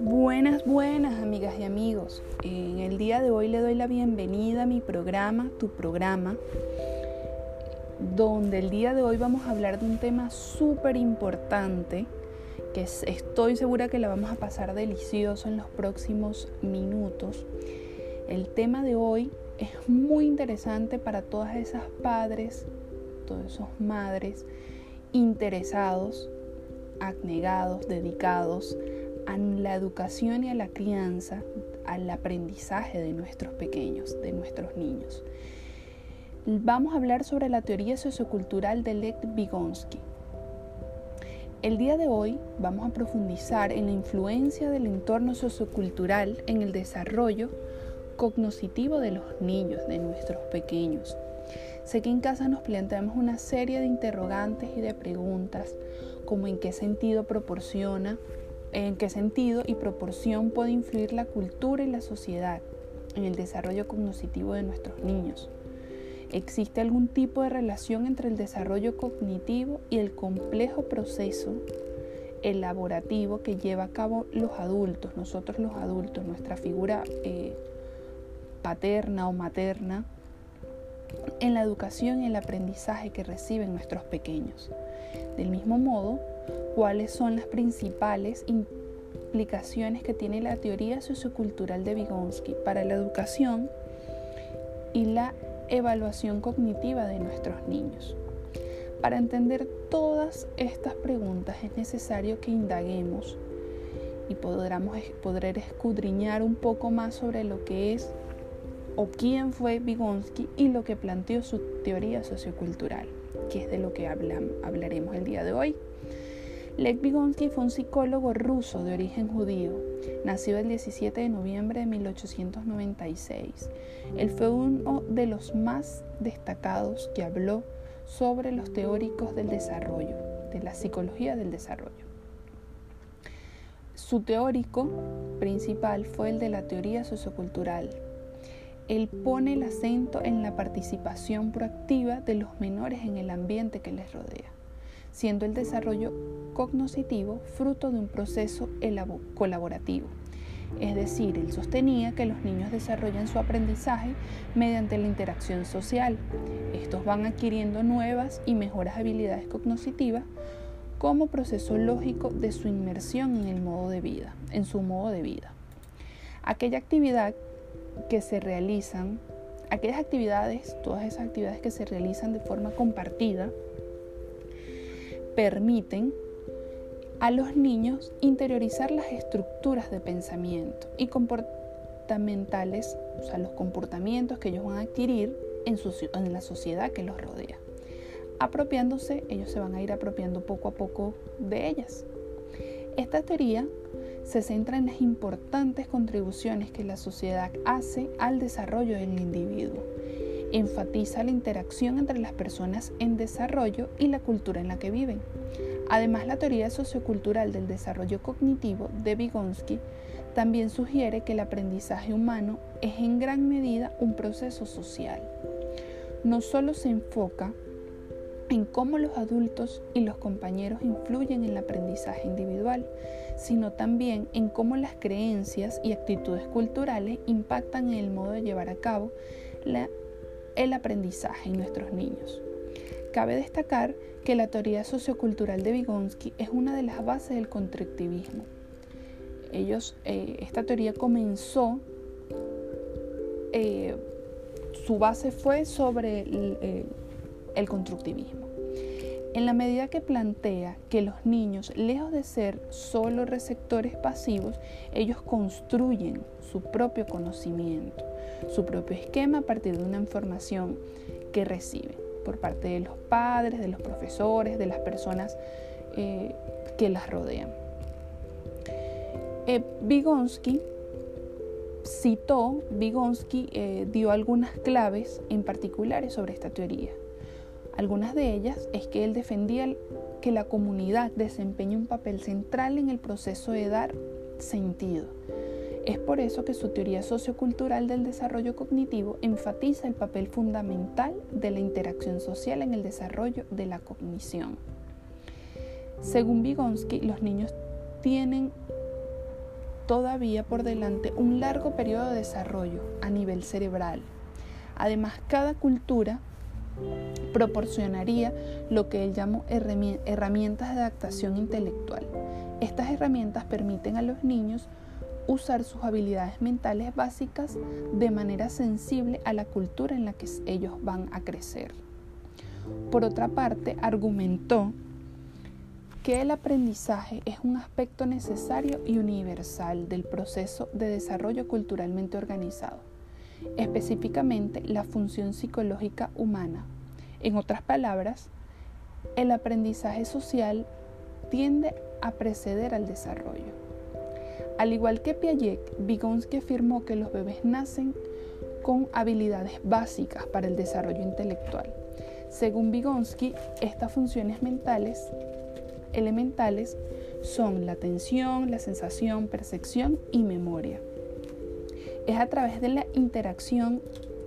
Buenas, buenas amigas y amigos. En el día de hoy le doy la bienvenida a mi programa, tu programa, donde el día de hoy vamos a hablar de un tema súper importante que estoy segura que la vamos a pasar delicioso en los próximos minutos. El tema de hoy es muy interesante para todas esas padres, todas esas madres interesados, abnegados, dedicados a la educación y a la crianza, al aprendizaje de nuestros pequeños, de nuestros niños. Vamos a hablar sobre la teoría sociocultural de Lech Vygotsky. El día de hoy vamos a profundizar en la influencia del entorno sociocultural en el desarrollo cognoscitivo de los niños, de nuestros pequeños. Sé que en casa nos planteamos una serie de interrogantes y de preguntas, como en qué sentido proporciona, en qué sentido y proporción puede influir la cultura y la sociedad en el desarrollo cognoscitivo de nuestros niños. ¿Existe algún tipo de relación entre el desarrollo cognitivo y el complejo proceso elaborativo que lleva a cabo los adultos, nosotros los adultos, nuestra figura eh, paterna o materna, en la educación y el aprendizaje que reciben nuestros pequeños? Del mismo modo, ¿cuáles son las principales implicaciones que tiene la teoría sociocultural de Vygotsky para la educación y la evaluación cognitiva de nuestros niños. Para entender todas estas preguntas es necesario que indaguemos y podremos, poder escudriñar un poco más sobre lo que es o quién fue Vygotsky y lo que planteó su teoría sociocultural, que es de lo que hablaremos el día de hoy. Lech Vygotsky fue un psicólogo ruso de origen judío. Nació el 17 de noviembre de 1896. Él fue uno de los más destacados que habló sobre los teóricos del desarrollo, de la psicología del desarrollo. Su teórico principal fue el de la teoría sociocultural. Él pone el acento en la participación proactiva de los menores en el ambiente que les rodea siendo el desarrollo cognoscitivo fruto de un proceso colaborativo. Es decir, él sostenía que los niños desarrollan su aprendizaje mediante la interacción social. Estos van adquiriendo nuevas y mejores habilidades cognitivas como proceso lógico de su inmersión en el modo de vida, en su modo de vida. Aquella actividad que se realizan, aquellas actividades, todas esas actividades que se realizan de forma compartida, permiten a los niños interiorizar las estructuras de pensamiento y comportamentales, o sea, los comportamientos que ellos van a adquirir en, en la sociedad que los rodea. Apropiándose, ellos se van a ir apropiando poco a poco de ellas. Esta teoría se centra en las importantes contribuciones que la sociedad hace al desarrollo del individuo enfatiza la interacción entre las personas en desarrollo y la cultura en la que viven. Además, la teoría sociocultural del desarrollo cognitivo de Vygotsky también sugiere que el aprendizaje humano es en gran medida un proceso social. No solo se enfoca en cómo los adultos y los compañeros influyen en el aprendizaje individual, sino también en cómo las creencias y actitudes culturales impactan en el modo de llevar a cabo el aprendizaje en nuestros niños. Cabe destacar que la teoría sociocultural de Vygotsky es una de las bases del constructivismo. Ellos, eh, esta teoría comenzó, eh, su base fue sobre el, el constructivismo. En la medida que plantea que los niños, lejos de ser solo receptores pasivos, ellos construyen su propio conocimiento su propio esquema a partir de una información que recibe por parte de los padres, de los profesores, de las personas eh, que las rodean. Eh, Vygotsky citó, Vygotsky eh, dio algunas claves en particulares sobre esta teoría. Algunas de ellas es que él defendía que la comunidad desempeña un papel central en el proceso de dar sentido es por eso que su teoría sociocultural del desarrollo cognitivo enfatiza el papel fundamental de la interacción social en el desarrollo de la cognición. Según Vygotsky, los niños tienen todavía por delante un largo periodo de desarrollo a nivel cerebral. Además, cada cultura proporcionaría lo que él llamó herramientas de adaptación intelectual. Estas herramientas permiten a los niños usar sus habilidades mentales básicas de manera sensible a la cultura en la que ellos van a crecer. Por otra parte, argumentó que el aprendizaje es un aspecto necesario y universal del proceso de desarrollo culturalmente organizado, específicamente la función psicológica humana. En otras palabras, el aprendizaje social tiende a preceder al desarrollo. Al igual que Piaget, Vygotsky afirmó que los bebés nacen con habilidades básicas para el desarrollo intelectual. Según Vygotsky, estas funciones mentales elementales son la atención, la sensación, percepción y memoria. Es a través de la interacción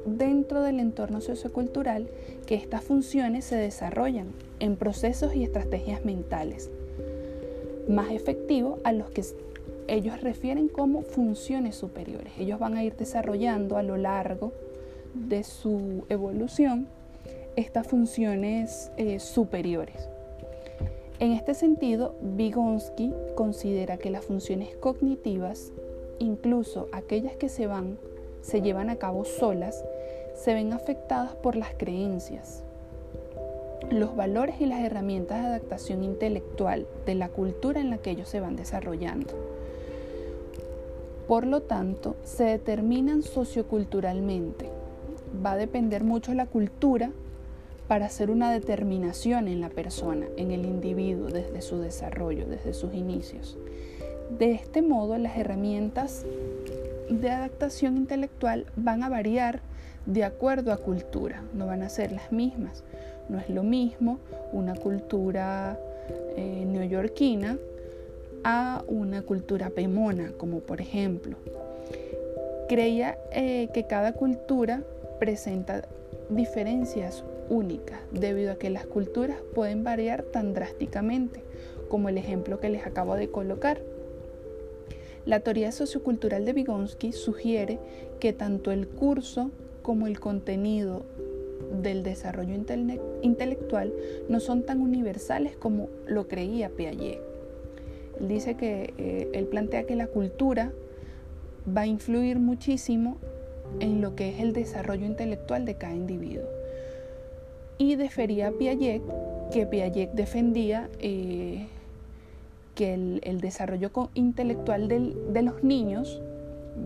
dentro del entorno sociocultural que estas funciones se desarrollan en procesos y estrategias mentales más efectivos a los que ellos refieren como funciones superiores. Ellos van a ir desarrollando a lo largo de su evolución estas funciones eh, superiores. En este sentido, Vygotsky considera que las funciones cognitivas, incluso aquellas que se van, se llevan a cabo solas, se ven afectadas por las creencias, los valores y las herramientas de adaptación intelectual de la cultura en la que ellos se van desarrollando. Por lo tanto, se determinan socioculturalmente. Va a depender mucho la cultura para hacer una determinación en la persona, en el individuo, desde su desarrollo, desde sus inicios. De este modo, las herramientas de adaptación intelectual van a variar de acuerdo a cultura, no van a ser las mismas. No es lo mismo una cultura eh, neoyorquina a una cultura pemona, como por ejemplo. Creía eh, que cada cultura presenta diferencias única, debido a que las culturas pueden variar tan drásticamente, como el ejemplo que les acabo de colocar. La teoría sociocultural de Vygotsky sugiere que tanto el curso como el contenido del desarrollo intelectual no son tan universales como lo creía Piaget. Él dice que eh, él plantea que la cultura va a influir muchísimo en lo que es el desarrollo intelectual de cada individuo y defería a Piaget que Piaget defendía eh, que el, desarrollo intelectual de los niños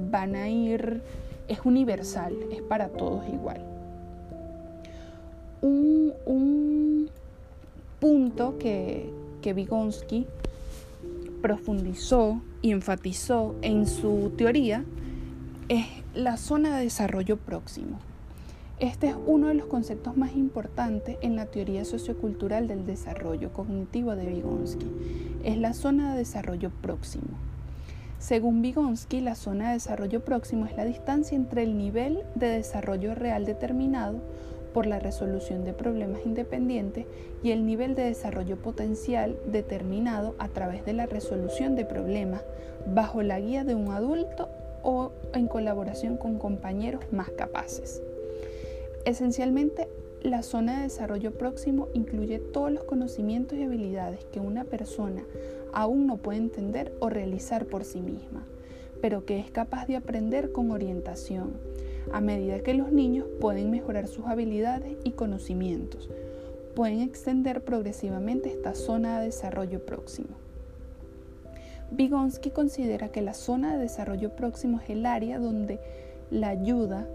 van a ir, es universal, es para todos igual. Un, un punto que, que Vygotsky profundizó y enfatizó en su teoría es la zona de desarrollo próximo. Este es uno de los conceptos más importantes en la teoría sociocultural del desarrollo cognitivo de Vygotsky. Es la zona de desarrollo próximo. Según Vygotsky, la zona de desarrollo próximo es la distancia entre el nivel de desarrollo real determinado por la resolución de problemas independientes y el nivel de desarrollo potencial determinado a través de la resolución de problemas bajo la guía de un adulto o en colaboración con compañeros más capaces. Esencialmente, la zona de desarrollo próximo incluye todos los conocimientos y habilidades que una persona aún no puede entender o realizar por sí misma, pero que es capaz de aprender con orientación, a medida que los niños pueden mejorar sus habilidades y conocimientos, pueden extender progresivamente esta zona de desarrollo próximo. Vygotsky considera que la zona de desarrollo próximo es el área donde la ayuda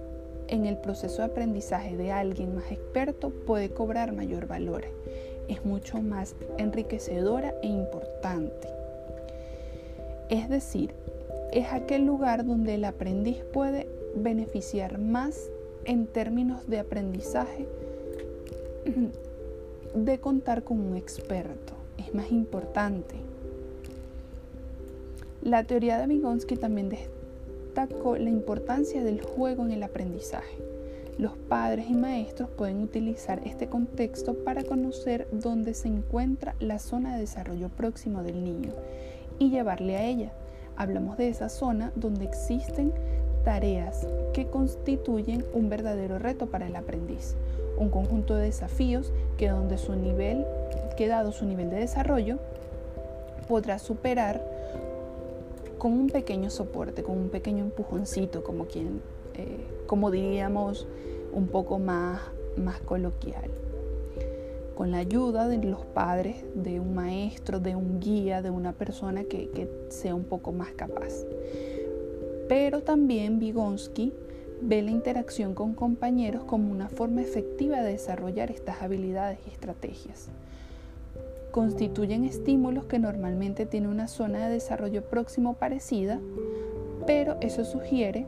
en el proceso de aprendizaje de alguien más experto puede cobrar mayor valor. Es mucho más enriquecedora e importante. Es decir, es aquel lugar donde el aprendiz puede beneficiar más en términos de aprendizaje de contar con un experto. Es más importante. La teoría de Vygotsky también destacó la importancia del juego en el aprendizaje. Los padres y maestros pueden utilizar este contexto para conocer dónde se encuentra la zona de desarrollo próximo del niño y llevarle a ella. Hablamos de esa zona donde existen tareas que constituyen un verdadero reto para el aprendiz, un conjunto de desafíos que donde su nivel, dado su nivel de desarrollo, podrá superar con un pequeño soporte, con un pequeño empujoncito, como quien eh, como diríamos, un poco más, más coloquial. Con la ayuda de los padres, de un maestro, de un guía, de una persona que, que sea un poco más capaz. Pero también Vygotsky ve la interacción con compañeros como una forma efectiva de desarrollar estas habilidades y estrategias. Constituyen estímulos que normalmente tienen una zona de desarrollo próximo parecida, pero eso sugiere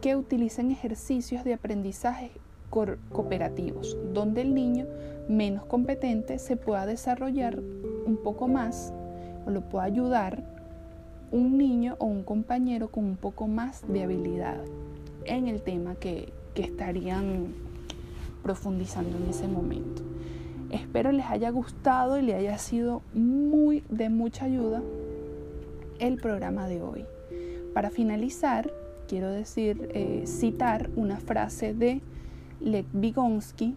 que utilicen ejercicios de aprendizaje cooperativos, donde el niño menos competente se pueda desarrollar un poco más o lo pueda ayudar un niño o un compañero con un poco más de habilidad en el tema que, que estarían profundizando en ese momento. Espero les haya gustado y le haya sido muy de mucha ayuda el programa de hoy. Para finalizar, quiero decir, eh, citar una frase de Lev Vygotsky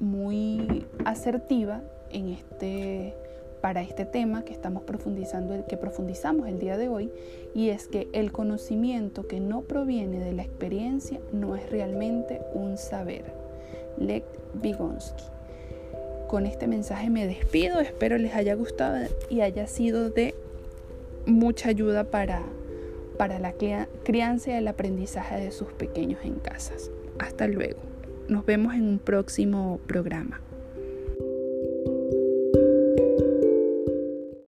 muy asertiva en este, para este tema que estamos profundizando, que profundizamos el día de hoy, y es que el conocimiento que no proviene de la experiencia no es realmente un saber. Lev Vygotsky. Con este mensaje me despido, espero les haya gustado y haya sido de mucha ayuda para para la crianza y el aprendizaje de sus pequeños en casas. Hasta luego. Nos vemos en un próximo programa.